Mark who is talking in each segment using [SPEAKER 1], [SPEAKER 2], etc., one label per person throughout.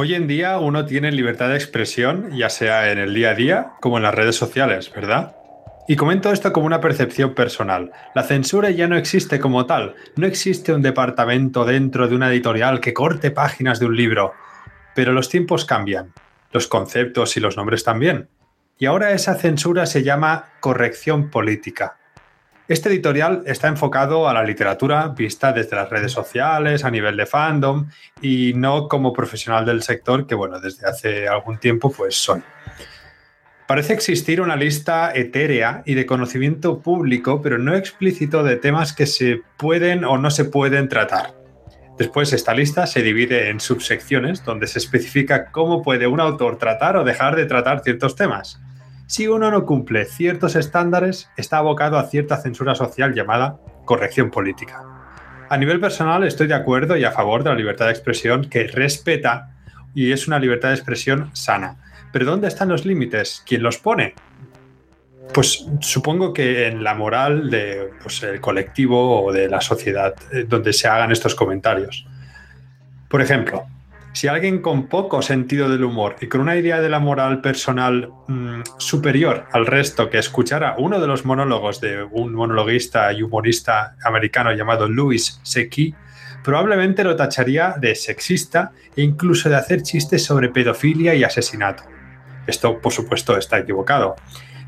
[SPEAKER 1] Hoy en día uno tiene libertad de expresión, ya sea en el día a día como en las redes sociales, ¿verdad? Y comento esto como una percepción personal. La censura ya no existe como tal. No existe un departamento dentro de una editorial que corte páginas de un libro. Pero los tiempos cambian. Los conceptos y los nombres también. Y ahora esa censura se llama corrección política. Este editorial está enfocado a la literatura vista desde las redes sociales, a nivel de fandom y no como profesional del sector que, bueno, desde hace algún tiempo pues soy. Parece existir una lista etérea y de conocimiento público, pero no explícito de temas que se pueden o no se pueden tratar. Después, esta lista se divide en subsecciones donde se especifica cómo puede un autor tratar o dejar de tratar ciertos temas. Si uno no cumple ciertos estándares, está abocado a cierta censura social llamada corrección política. A nivel personal estoy de acuerdo y a favor de la libertad de expresión que respeta y es una libertad de expresión sana. Pero ¿dónde están los límites? ¿Quién los pone? Pues supongo que en la moral del pues, colectivo o de la sociedad eh, donde se hagan estos comentarios. Por ejemplo, si alguien con poco sentido del humor y con una idea de la moral personal mm, superior al resto que escuchara uno de los monólogos de un monologuista y humorista americano llamado Louis Secky, probablemente lo tacharía de sexista e incluso de hacer chistes sobre pedofilia y asesinato. Esto, por supuesto, está equivocado.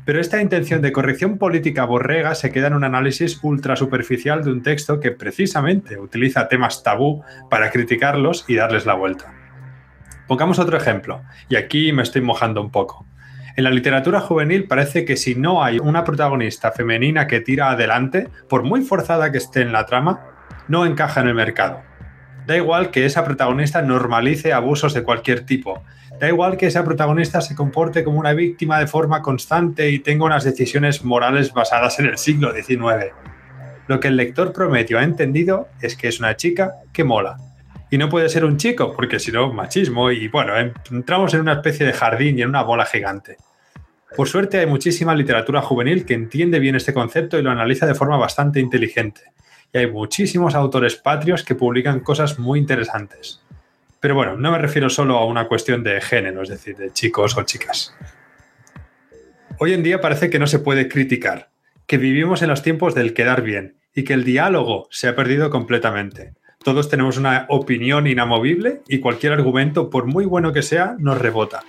[SPEAKER 1] Pero esta intención de corrección política borrega se queda en un análisis ultra superficial de un texto que precisamente utiliza temas tabú para criticarlos y darles la vuelta. Pongamos otro ejemplo, y aquí me estoy mojando un poco. En la literatura juvenil parece que si no hay una protagonista femenina que tira adelante, por muy forzada que esté en la trama, no encaja en el mercado. Da igual que esa protagonista normalice abusos de cualquier tipo, Da igual que esa protagonista se comporte como una víctima de forma constante y tenga unas decisiones morales basadas en el siglo XIX. Lo que el lector prometió ha entendido es que es una chica que mola. Y no puede ser un chico, porque si no, machismo y bueno, entramos en una especie de jardín y en una bola gigante. Por suerte hay muchísima literatura juvenil que entiende bien este concepto y lo analiza de forma bastante inteligente. Y hay muchísimos autores patrios que publican cosas muy interesantes. Pero bueno, no me refiero solo a una cuestión de género, es decir, de chicos o chicas. Hoy en día parece que no se puede criticar, que vivimos en los tiempos del quedar bien y que el diálogo se ha perdido completamente. Todos tenemos una opinión inamovible y cualquier argumento, por muy bueno que sea, nos rebota.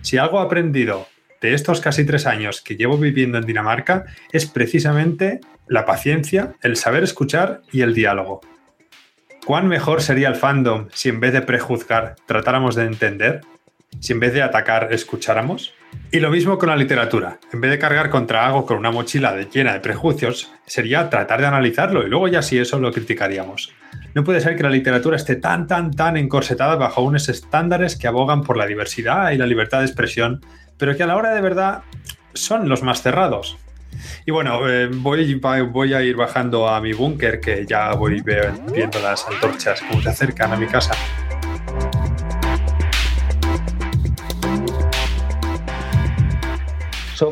[SPEAKER 1] Si algo he aprendido de estos casi tres años que llevo viviendo en Dinamarca es precisamente la paciencia, el saber escuchar y el diálogo. ¿Cuán mejor sería el fandom si en vez de prejuzgar tratáramos de entender? Si en vez de atacar escucháramos? Y lo mismo con la literatura. En vez de cargar contra algo con una mochila llena de prejuicios, sería tratar de analizarlo y luego ya si eso lo criticaríamos. No puede ser que la literatura esté tan, tan, tan encorsetada bajo unos estándares que abogan por la diversidad y la libertad de expresión, pero que a la hora de verdad son los más cerrados. Y bueno, eh, voy, voy a ir bajando a mi búnker, que ya voy viendo las antorchas como se acercan a mi casa.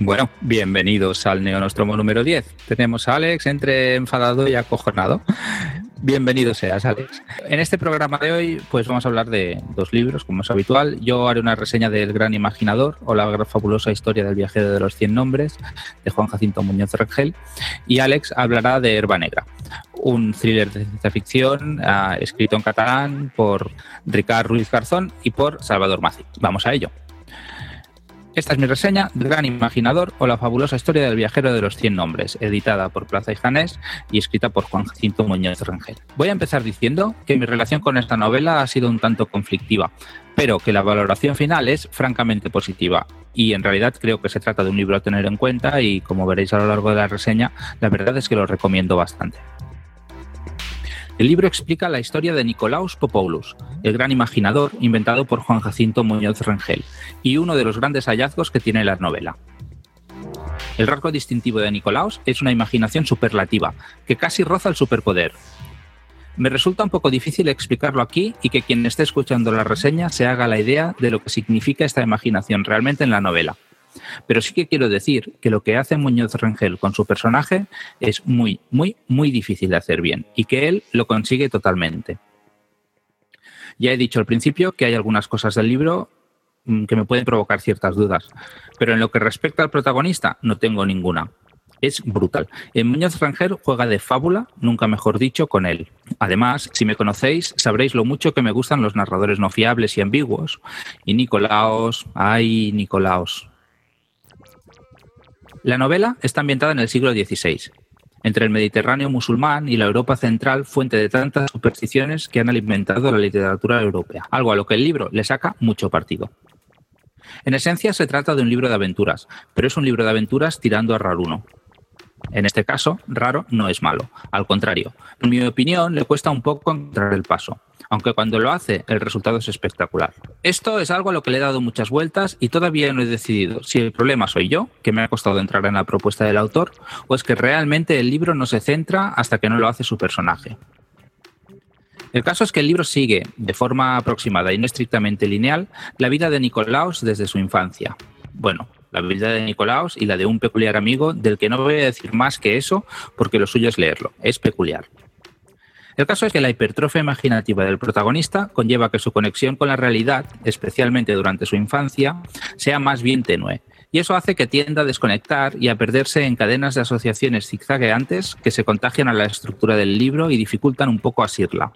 [SPEAKER 2] Bueno, bienvenidos al Neonostromo número 10. Tenemos a Alex entre enfadado y acojonado. Bienvenido seas, Alex. En este programa de hoy, pues vamos a hablar de dos libros, como es habitual. Yo haré una reseña del Gran Imaginador o la fabulosa historia del viajero de los 100 nombres, de Juan Jacinto Muñoz Rangel. Y Alex hablará de Herba Negra, un thriller de ciencia ficción ah, escrito en catalán por Ricard Ruiz Garzón y por Salvador Maci. Vamos a ello. Esta es mi reseña Gran Imaginador o la fabulosa historia del viajero de los 100 nombres, editada por Plaza y Janés y escrita por Juan Jacinto Muñoz Rangel. Voy a empezar diciendo que mi relación con esta novela ha sido un tanto conflictiva, pero que la valoración final es francamente positiva y en realidad creo que se trata de un libro a tener en cuenta y como veréis a lo largo de la reseña, la verdad es que lo recomiendo bastante. El libro explica la historia de Nicolaus Popoulos, el gran imaginador inventado por Juan Jacinto Muñoz Rengel, y uno de los grandes hallazgos que tiene la novela. El rasgo distintivo de Nicolaus es una imaginación superlativa, que casi roza el superpoder. Me resulta un poco difícil explicarlo aquí y que quien esté escuchando la reseña se haga la idea de lo que significa esta imaginación realmente en la novela. Pero sí que quiero decir que lo que hace Muñoz Rengel con su personaje es muy, muy, muy difícil de hacer bien y que él lo consigue totalmente. Ya he dicho al principio que hay algunas cosas del libro mm, que me pueden provocar ciertas dudas, pero en lo que respecta al protagonista no tengo ninguna. Es brutal. En Muñoz Rangel juega de fábula, nunca mejor dicho, con él. Además, si me conocéis, sabréis lo mucho que me gustan los narradores no fiables y ambiguos. Y Nicolaos, ay, Nicolaos, la novela está ambientada en el siglo XVI, entre el Mediterráneo musulmán y la Europa central, fuente de tantas supersticiones que han alimentado la literatura europea, algo a lo que el libro le saca mucho partido. En esencia se trata de un libro de aventuras, pero es un libro de aventuras tirando a raruno. En este caso, raro no es malo, al contrario, en mi opinión le cuesta un poco encontrar el paso aunque cuando lo hace el resultado es espectacular. Esto es algo a lo que le he dado muchas vueltas y todavía no he decidido si el problema soy yo, que me ha costado entrar en la propuesta del autor, o es que realmente el libro no se centra hasta que no lo hace su personaje. El caso es que el libro sigue, de forma aproximada y no estrictamente lineal, la vida de Nicolaos desde su infancia. Bueno, la vida de Nicolaos y la de un peculiar amigo del que no voy a decir más que eso porque lo suyo es leerlo, es peculiar. El caso es que la hipertrofia imaginativa del protagonista conlleva que su conexión con la realidad, especialmente durante su infancia, sea más bien tenue. Y eso hace que tienda a desconectar y a perderse en cadenas de asociaciones zigzagueantes que se contagian a la estructura del libro y dificultan un poco asirla.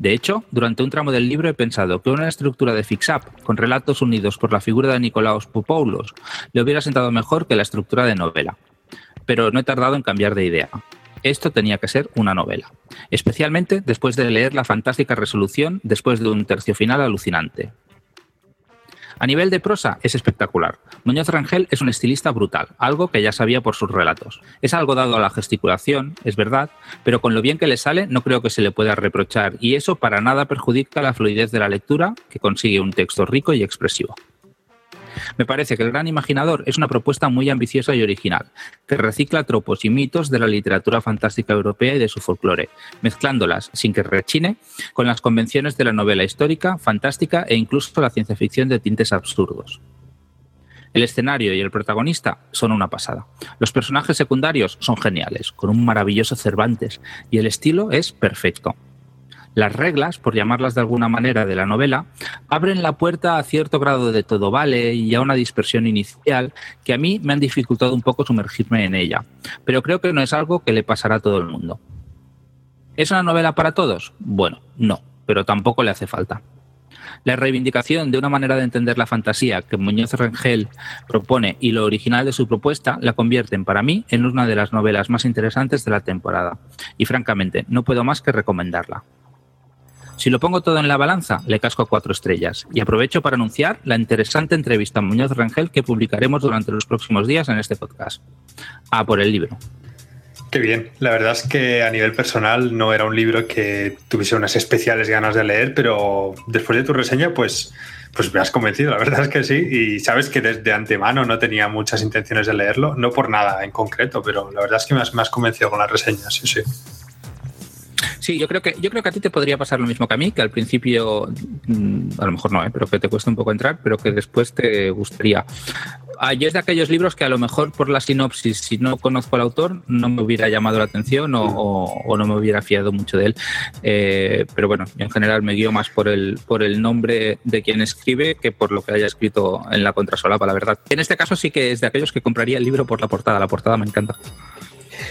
[SPEAKER 2] De hecho, durante un tramo del libro he pensado que una estructura de fix-up con relatos unidos por la figura de Nicolaos Popoulos le hubiera sentado mejor que la estructura de novela. Pero no he tardado en cambiar de idea esto tenía que ser una novela, especialmente después de leer la fantástica resolución después de un tercio final alucinante. A nivel de prosa es espectacular. Muñoz Rangel es un estilista brutal, algo que ya sabía por sus relatos. Es algo dado a la gesticulación, es verdad, pero con lo bien que le sale no creo que se le pueda reprochar y eso para nada perjudica la fluidez de la lectura, que consigue un texto rico y expresivo. Me parece que El Gran Imaginador es una propuesta muy ambiciosa y original, que recicla tropos y mitos de la literatura fantástica europea y de su folclore, mezclándolas, sin que rechine, con las convenciones de la novela histórica, fantástica e incluso la ciencia ficción de tintes absurdos. El escenario y el protagonista son una pasada. Los personajes secundarios son geniales, con un maravilloso Cervantes, y el estilo es perfecto. Las reglas, por llamarlas de alguna manera, de la novela, abren la puerta a cierto grado de todo vale y a una dispersión inicial que a mí me han dificultado un poco sumergirme en ella. Pero creo que no es algo que le pasará a todo el mundo. ¿Es una novela para todos? Bueno, no, pero tampoco le hace falta. La reivindicación de una manera de entender la fantasía que Muñoz Rengel propone y lo original de su propuesta la convierten para mí en una de las novelas más interesantes de la temporada. Y francamente, no puedo más que recomendarla. Si lo pongo todo en la balanza, le casco cuatro estrellas. Y aprovecho para anunciar la interesante entrevista a Muñoz Rangel que publicaremos durante los próximos días en este podcast. A por el libro.
[SPEAKER 1] Qué bien. La verdad es que a nivel personal no era un libro que tuviese unas especiales ganas de leer, pero después de tu reseña, pues, pues me has convencido. La verdad es que sí. Y sabes que desde antemano no tenía muchas intenciones de leerlo, no por nada en concreto, pero la verdad es que me has, me has convencido con la reseña, sí, sí.
[SPEAKER 2] Sí, yo creo que yo creo que a ti te podría pasar lo mismo que a mí, que al principio mm, a lo mejor no, ¿eh? pero que te cuesta un poco entrar, pero que después te gustaría. Ah, yo es de aquellos libros que a lo mejor por la sinopsis, si no conozco al autor, no me hubiera llamado la atención o, no me hubiera fiado mucho de él. Eh, pero bueno, en general me guío más por el, por el nombre de quien escribe que por lo que haya escrito en la contrasolapa, la verdad. En este caso sí que es de aquellos que compraría el libro por la portada. La portada me encanta.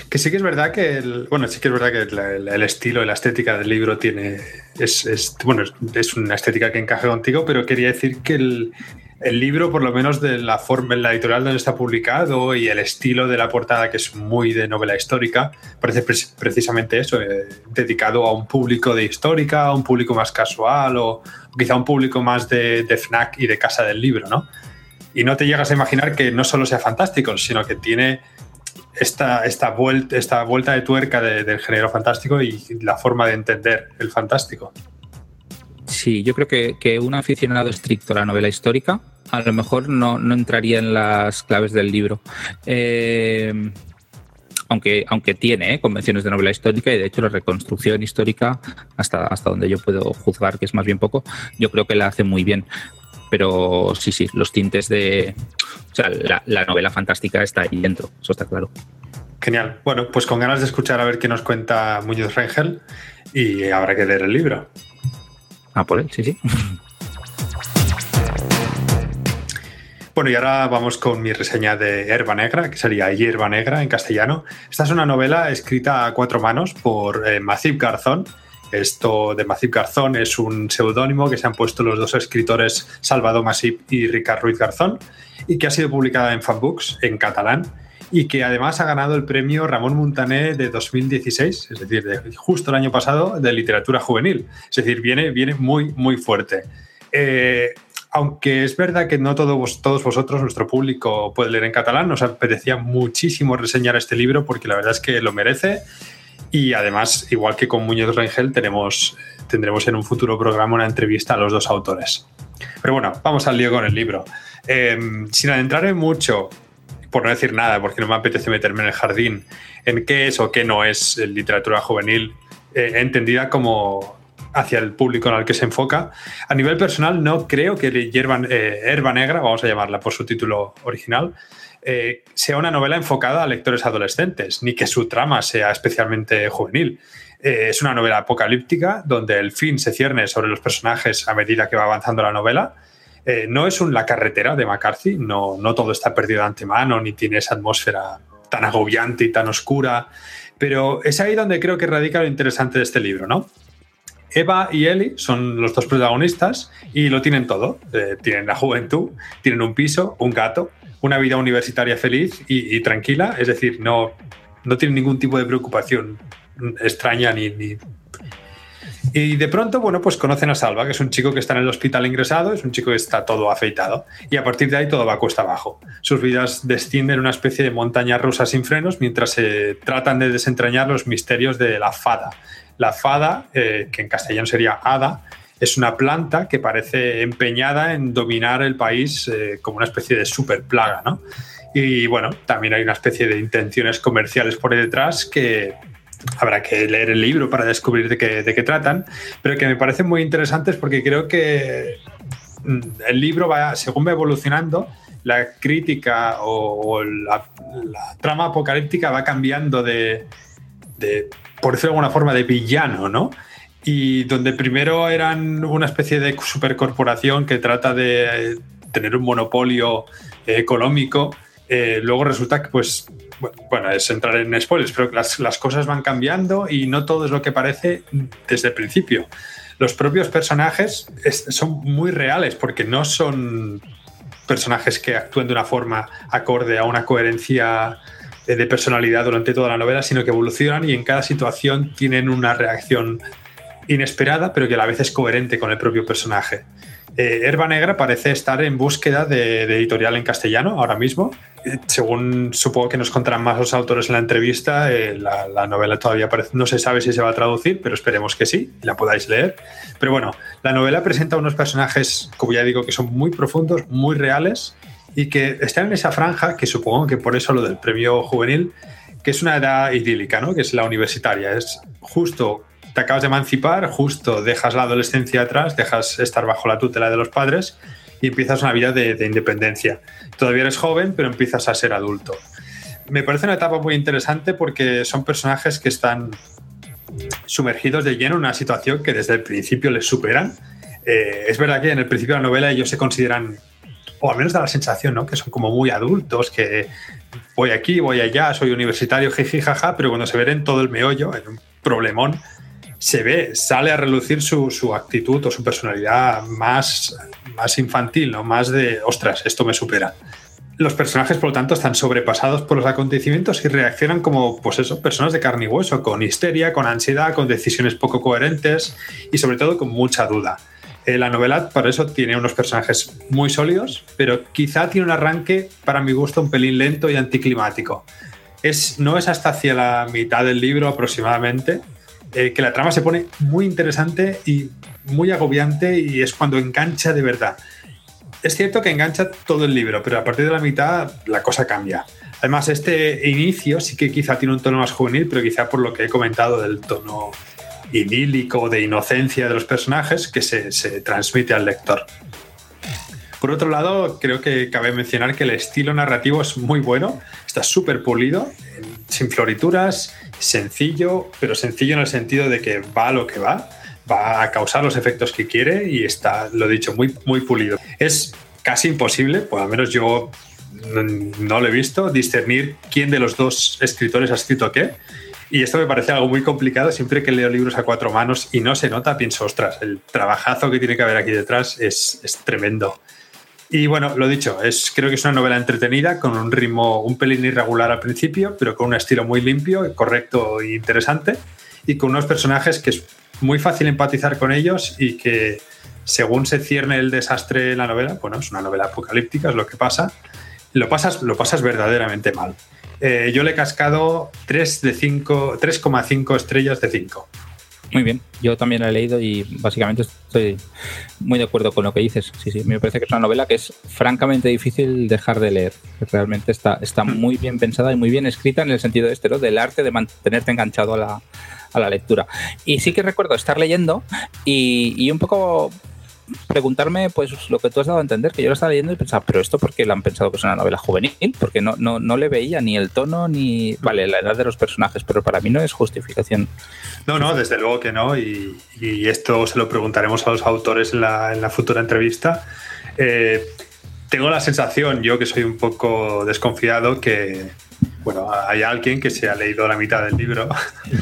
[SPEAKER 1] Que sí que es verdad que, el, bueno, sí que es verdad que el estilo la estética del libro tiene, es, bueno, es una estética que encaja contigo, pero quería decir que el, libro, por lo menos de la forma, en la editorial donde está publicado y el estilo de la portada, que es muy de novela histórica, parece precisamente eso, eh, dedicado a un público de histórica, a un público más casual o quizá un público más de, de FNAC y de casa del libro, ¿no? Y no te llegas a imaginar que no solo sea fantástico, sino que tiene esta, esta, vuelta, esta vuelta de tuerca del género fantástico y la forma de entender el fantástico.
[SPEAKER 2] Sí, yo creo que, un aficionado estricto a la novela histórica a lo mejor no, entraría en las claves del libro. Eh, aunque, aunque tiene ¿eh? convenciones de novela histórica y de hecho la reconstrucción histórica, hasta, hasta donde yo puedo juzgar que es más bien poco, yo creo que la hace muy bien. Pero sí, sí, los tintes de... O sea, la, novela fantástica está ahí dentro, eso está claro.
[SPEAKER 1] Genial. Bueno, pues con ganas de escuchar a ver qué nos cuenta Muñoz Rengel y habrá que leer el libro.
[SPEAKER 2] Ah, por él, sí, sí.
[SPEAKER 1] Bueno, y ahora vamos con mi reseña de Herba Negra, que sería Hierba Negra en castellano. Esta es una novela escrita a cuatro manos por eh, Garzón. Esto de Macip Garzón es un seudónimo que se han puesto los dos escritores Salvador Masip y Ricard Ruiz Garzón y que ha sido publicada en Fanbooks en catalán y que además ha ganado el premio Ramón Montané de 2016, es decir, de justo el año pasado, de literatura juvenil. Es decir, viene, viene muy, muy fuerte. Eh, aunque es verdad que no todos, todos vosotros, nuestro público, puede leer en catalán, nos apetecía muchísimo reseñar este libro porque la verdad es que lo merece. Y además, igual que con Muñoz Rengel, tenemos, tendremos en un futuro programa una entrevista a los dos autores. Pero bueno, vamos al lío con el libro. Em, sin adentrarme mucho, por no decir nada, porque no me apetece meterme en el jardín, en qué es o qué no es literatura juvenil, eh, entendida como hacia el público en el que se enfoca. A nivel personal, no creo que Hierba, eh, Herba Negra, vamos a llamarla por su título original, eh, sea una novela enfocada a lectores adolescentes, ni que su trama sea especialmente juvenil. Eh, es una novela apocalíptica donde el fin se cierne sobre los personajes a medida que va avanzando la novela. no es un La carretera de McCarthy, no, no todo está perdido de antemano, ni tiene esa atmósfera tan agobiante y tan oscura, pero es ahí donde creo que radica lo interesante de este libro, ¿no? Eva y Eli son los dos protagonistas y lo tienen todo. Eh, tienen la juventud, tienen un piso, un gato, una vida universitaria feliz y, tranquila. Es decir, no, no tienen ningún tipo de preocupación extraña ni, ni, Y de pronto, bueno, pues conocen a Salva, que es un chico que está en el hospital ingresado, es un chico que está todo afeitado. Y a partir de ahí todo va cuesta abajo. Sus vidas descienden en una especie de montaña rusa sin frenos mientras se tratan de desentrañar los misterios de la fada, la fada, eh, que en castellano sería hada, es una planta que parece empeñada en dominar el país eh, como una especie de super plaga, ¿no? Y bueno, también hay una especie de intenciones comerciales por detrás que habrá que leer el libro para descubrir de qué, de qué tratan, pero que me parecen muy interesantes porque creo que mm, el libro va, según va evolucionando, la crítica o, la, trama apocalíptica va cambiando de, por decirlo de alguna forma, de villano, ¿no? Y donde primero eran una especie de supercorporación que trata de tener un monopolio económico, eh, luego resulta que, pues, bueno, es entrar en spoilers, pero las cosas van cambiando y no todo es lo que parece desde el principio. Los propios personajes son muy reales porque no son personajes que actúen de una forma acorde a una coherencia de personalidad durante toda la novela, sino que evolucionan y en cada situación tienen una reacción inesperada, pero que a la vez es coherente con el propio personaje. Eh, Herba Negra parece estar en búsqueda de, editorial en castellano ahora mismo. Eh, según supongo que nos contarán más los autores en la entrevista, eh, la, novela todavía parece, no se sabe si se va a traducir, pero esperemos que sí, la podáis leer. Pero bueno, la novela presenta unos personajes, como ya digo, que son muy profundos, muy reales y que están en esa franja, que supongo que por eso lo del premio juvenil, que es una edad idílica, ¿no? que es la universitaria. Es justo, te acabas de emancipar, justo dejas la adolescencia atrás, dejas estar bajo la tutela de los padres y empiezas una vida de, de independencia. Todavía eres joven, pero empiezas a ser adulto. Me parece una etapa muy interesante porque son personajes que están sumergidos de lleno en una situación que desde el principio les superan. Eh, es verdad que en el principio de la novela ellos se consideran o al menos da la sensación, ¿no? Que son como muy adultos, que voy aquí, voy allá, soy universitario, jiji, jaja, pero cuando se ven en todo el meollo, en un problemón, se ve, sale a relucir su, actitud o su personalidad más, más infantil, ¿no? Más de, ostras, esto me supera. Los personajes, por lo tanto, están sobrepasados por los acontecimientos y reaccionan como, pues eso, personas de carne y hueso, con histeria, con ansiedad, con decisiones poco coherentes y sobre todo con mucha duda. Eh, la novela, por eso, tiene unos personajes muy sólidos, pero quizá tiene un arranque, para mi gusto, un pelín lento y anticlimático. es, no es hasta hacia la mitad del libro aproximadamente eh, que la trama se pone muy interesante y muy agobiante y es cuando engancha de verdad. Es cierto que engancha todo el libro, pero a partir de la mitad la cosa cambia. Además, este inicio sí que quizá tiene un tono más juvenil, pero quizá por lo que he comentado del tono idílico, de inocencia de los personajes, que se, se transmite al lector. Por otro lado, creo que cabe mencionar que el estilo narrativo es muy bueno, está súper pulido, sin florituras, sencillo, pero sencillo en el sentido de que va a lo que va, va a causar los efectos que quiere y está, lo dicho, muy, muy pulido. Es casi imposible, pues al menos yo no lo he visto, discernir quién de los dos escritores ha escrito qué. Y esto me parece algo muy complicado. Siempre que leo libros a cuatro manos y no se nota, pienso, ostras, el trabajazo que tiene que haber aquí detrás es, es tremendo. Y bueno, lo dicho, es, creo que es una novela entretenida, con un ritmo un pelín irregular al principio, pero con un estilo muy limpio, correcto e interesante, y con unos personajes que es muy fácil empatizar con ellos y que según se cierne el desastre en la novela, bueno, es una novela apocalíptica, es lo que pasa, lo pasas, lo pasas verdaderamente mal. Eh, yo le he cascado 3 de 5, 3,5 estrellas de 5.
[SPEAKER 2] Muy bien, yo también la he leído y básicamente estoy muy de acuerdo con lo que dices. Sí, sí, me parece que es una novela que es francamente difícil dejar de leer. Realmente está, está hmm. muy bien pensada y muy bien escrita en el sentido este, ¿no? del arte de mantenerte enganchado a la, a la lectura. Y sí que recuerdo estar leyendo y, y un poco preguntarme pues lo que tú has dado a entender, que yo lo estaba leyendo y pensaba, pero esto porque lo han pensado que es una novela juvenil, porque no, no, no le veía ni el tono ni, vale, la edad de los personajes, pero para mí no es justificación.
[SPEAKER 1] No, no, desde luego que no, y, esto se lo preguntaremos a los autores en la, en la futura entrevista. Eh, tengo la sensación, yo que soy un poco desconfiado, que, bueno, hay alguien que se ha leído la mitad del libro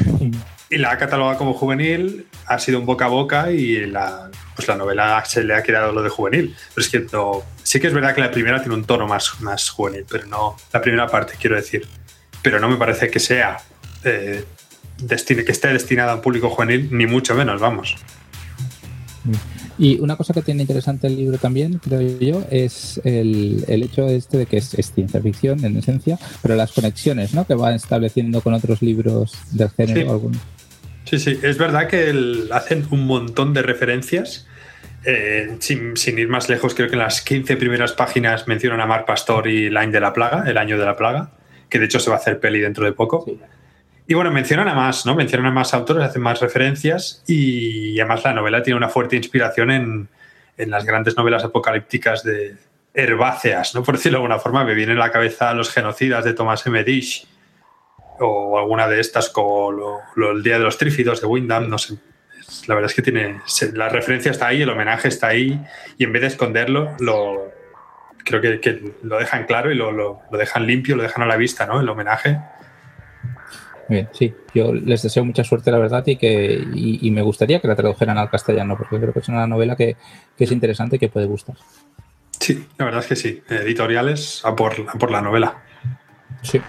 [SPEAKER 1] y la ha catalogado como juvenil, ha sido un boca a boca y la, pues la novela se le ha quedado lo de juvenil. Pero es que no, sí que es verdad que la primera tiene un tono más, más juvenil, pero no la primera parte, quiero decir. Pero no me parece que sea eh, que esté destinada a un público juvenil, ni mucho menos, vamos.
[SPEAKER 3] Y una cosa que tiene interesante el libro también, creo yo, es el, el hecho este de que es, ciencia ficción en esencia, pero las conexiones ¿no? que va estableciendo con otros libros del género.
[SPEAKER 1] Sí. Sí, sí, es verdad que hacen un montón de referencias. Eh, sin, ir más lejos, creo que en las 15 primeras páginas mencionan a Mar Pastor y Line de la Plaga, el año de la plaga, que de hecho se va a hacer peli dentro de poco. Y bueno, mencionan a más, ¿no? Mencionan a más autores, hacen más referencias y además la novela tiene una fuerte inspiración en, en las grandes novelas apocalípticas de herbáceas, ¿no? Por decirlo de alguna forma, me viene a la cabeza Los genocidas de Thomas M. Dish o alguna de estas como el Día de los Trífidos de Windham, no sé. La verdad es que tiene la referencia está ahí, el homenaje está ahí y en vez de esconderlo, lo, creo que, lo dejan claro y lo, lo, dejan limpio, lo dejan a la vista, ¿no? El homenaje.
[SPEAKER 3] Bien, sí, yo les deseo mucha suerte, la verdad, y que y, me gustaría que la tradujeran al castellano, porque creo que es una novela que, que, es interesante y que puede gustar.
[SPEAKER 1] Sí, la verdad es que sí. Editoriales a por, a por la novela.
[SPEAKER 3] Sí.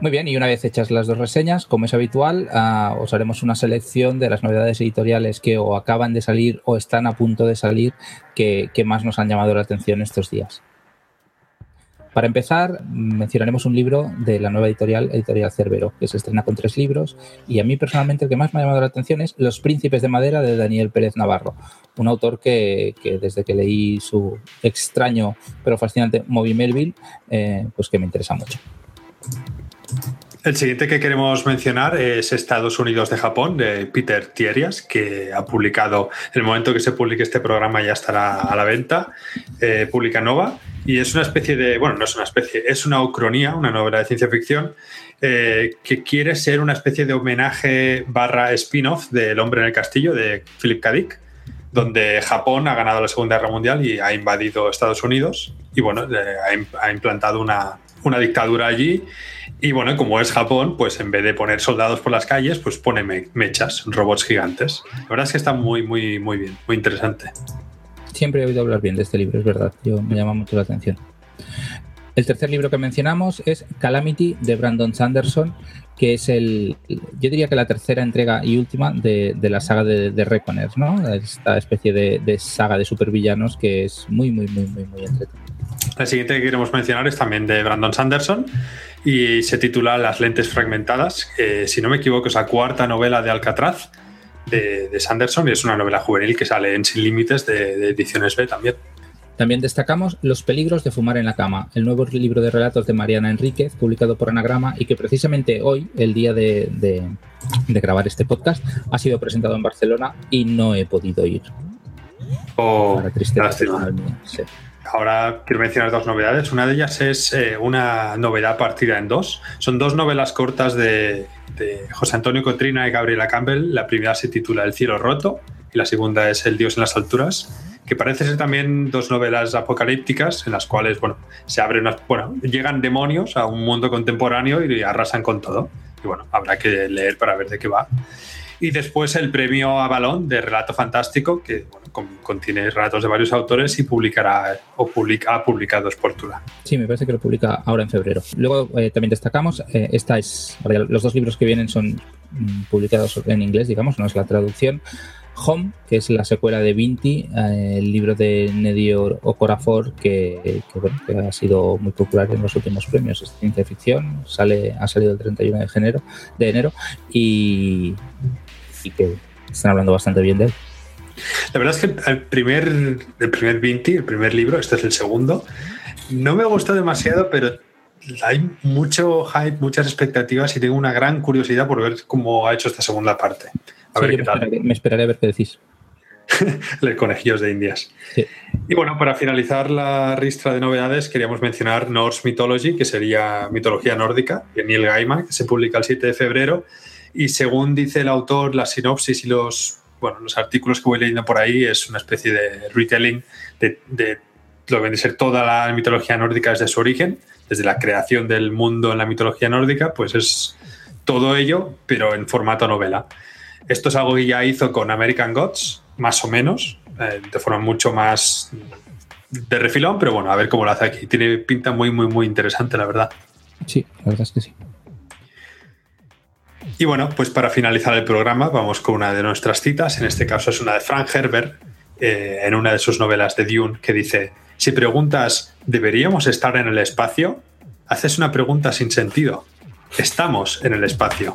[SPEAKER 3] Muy bien, y una vez hechas las dos reseñas, como es habitual, uh, os haremos una selección de las novedades editoriales que o acaban de salir o están a punto de salir que, más nos han llamado la atención estos días. Para empezar, mencionaremos un libro de la nueva editorial, Editorial Cerbero, que se estrena con tres libros. Y a mí personalmente el que más me ha llamado la atención es Los Príncipes de Madera de Daniel Pérez Navarro, un autor que, que desde que leí su extraño pero fascinante Moby Melville, eh, pues que me interesa mucho.
[SPEAKER 1] El siguiente que queremos mencionar es Estados Unidos de Japón, de Peter Thierias, que ha publicado, en el momento que se publique este programa ya estará a la venta, eh, publica Nova, y es una especie de, bueno, no es una especie, es una ucronía, una novela de ciencia ficción, eh, que quiere ser una especie de homenaje barra spin-off del Hombre en el Castillo de Philip K. Dick, donde Japón ha ganado la Segunda Guerra Mundial y ha invadido Estados Unidos, y bueno, ha implantado una, una dictadura allí y bueno, como es Japón, pues en vez de poner soldados por las calles, pues pone mechas, robots gigantes. La verdad es que está muy, muy, muy bien, muy interesante.
[SPEAKER 3] Siempre he oído hablar bien de este libro, es verdad. Yo, me llama mucho la atención. El tercer libro que mencionamos es Calamity de Brandon Sanderson, que es el, yo diría que la tercera entrega y última de, la saga de, de ¿no? Esta especie de, de, saga de supervillanos que es muy, muy, muy, muy, muy entretenida.
[SPEAKER 1] La siguiente que queremos mencionar es también de Brandon Sanderson y se titula Las lentes fragmentadas. si no me equivoco, es la cuarta novela de Alcatraz de, Sanderson y es una novela juvenil que sale en Sin Límites de, de ediciones B también.
[SPEAKER 2] También destacamos Los peligros de fumar en la cama, el nuevo libro de relatos de Mariana Enríquez, publicado por Anagrama y que precisamente hoy, el día de, grabar este podcast, ha sido presentado en Barcelona y no he podido ir.
[SPEAKER 1] Oh, Ahora quiero mencionar dos novedades. Una de ellas es eh, una novedad partida en dos. Son dos novelas cortas de, de José Antonio Cotrina y Gabriela Campbell. La primera se titula El cielo roto y la segunda es El dios en las alturas que parece ser también dos novelas apocalípticas en las cuales, bueno, se abren bueno, llegan demonios a un mundo contemporáneo y arrasan con todo. Y bueno, habrá que leer para ver de qué va. Y después el premio Avalon de relato fantástico, que contiene relatos de varios autores y publicará o publica, ha publicado Sportula.
[SPEAKER 2] Sí, me parece que lo publica ahora en febrero. Luego eh, también destacamos, eh, esta es, los dos libros que vienen son mm, publicados en inglés, digamos, no es la traducción. Home, que es la secuela de Vinti, eh, el libro de Nedio Okorafor, que, que, ha sido muy popular en los últimos premios. Es ciencia ficción, sale, ha salido el 31 de enero, de enero y, que están hablando bastante bien de él.
[SPEAKER 1] La verdad es que el primer, el primer Vinti, el primer libro, este es el segundo, no me gustó demasiado, pero hay mucho hype, muchas expectativas y tengo una gran curiosidad por ver cómo ha hecho esta segunda parte. A ver qué
[SPEAKER 2] me
[SPEAKER 1] tal.
[SPEAKER 2] Esperaré, me esperaré a ver qué decís.
[SPEAKER 1] Los conejillos de Indias. Y bueno, para finalizar la ristra de novedades, queríamos mencionar Norse Mythology, que sería mitología nórdica, de Neil Gaiman, que se publica el 7 de febrero. Y según dice el autor, la sinopsis y los, bueno, los artículos que voy leyendo por ahí es una especie de retelling de, de lo que ser toda la mitología nórdica desde su origen, desde la creación del mundo en la mitología nórdica, pues es todo ello, pero en formato novela. Esto es algo que ya hizo con American Gods, más o menos, eh, de forma mucho más de refilón, pero bueno, a ver cómo lo hace aquí. Tiene pinta muy, muy, muy interesante, la verdad.
[SPEAKER 2] Sí, la verdad es que sí.
[SPEAKER 1] Y bueno, pues para finalizar el programa vamos con una de nuestras citas, en este caso es una de Frank Herbert, eh, en una de sus novelas de Dune, que dice, si preguntas, ¿deberíamos estar en el espacio? Haces una pregunta sin sentido. Estamos en el espacio.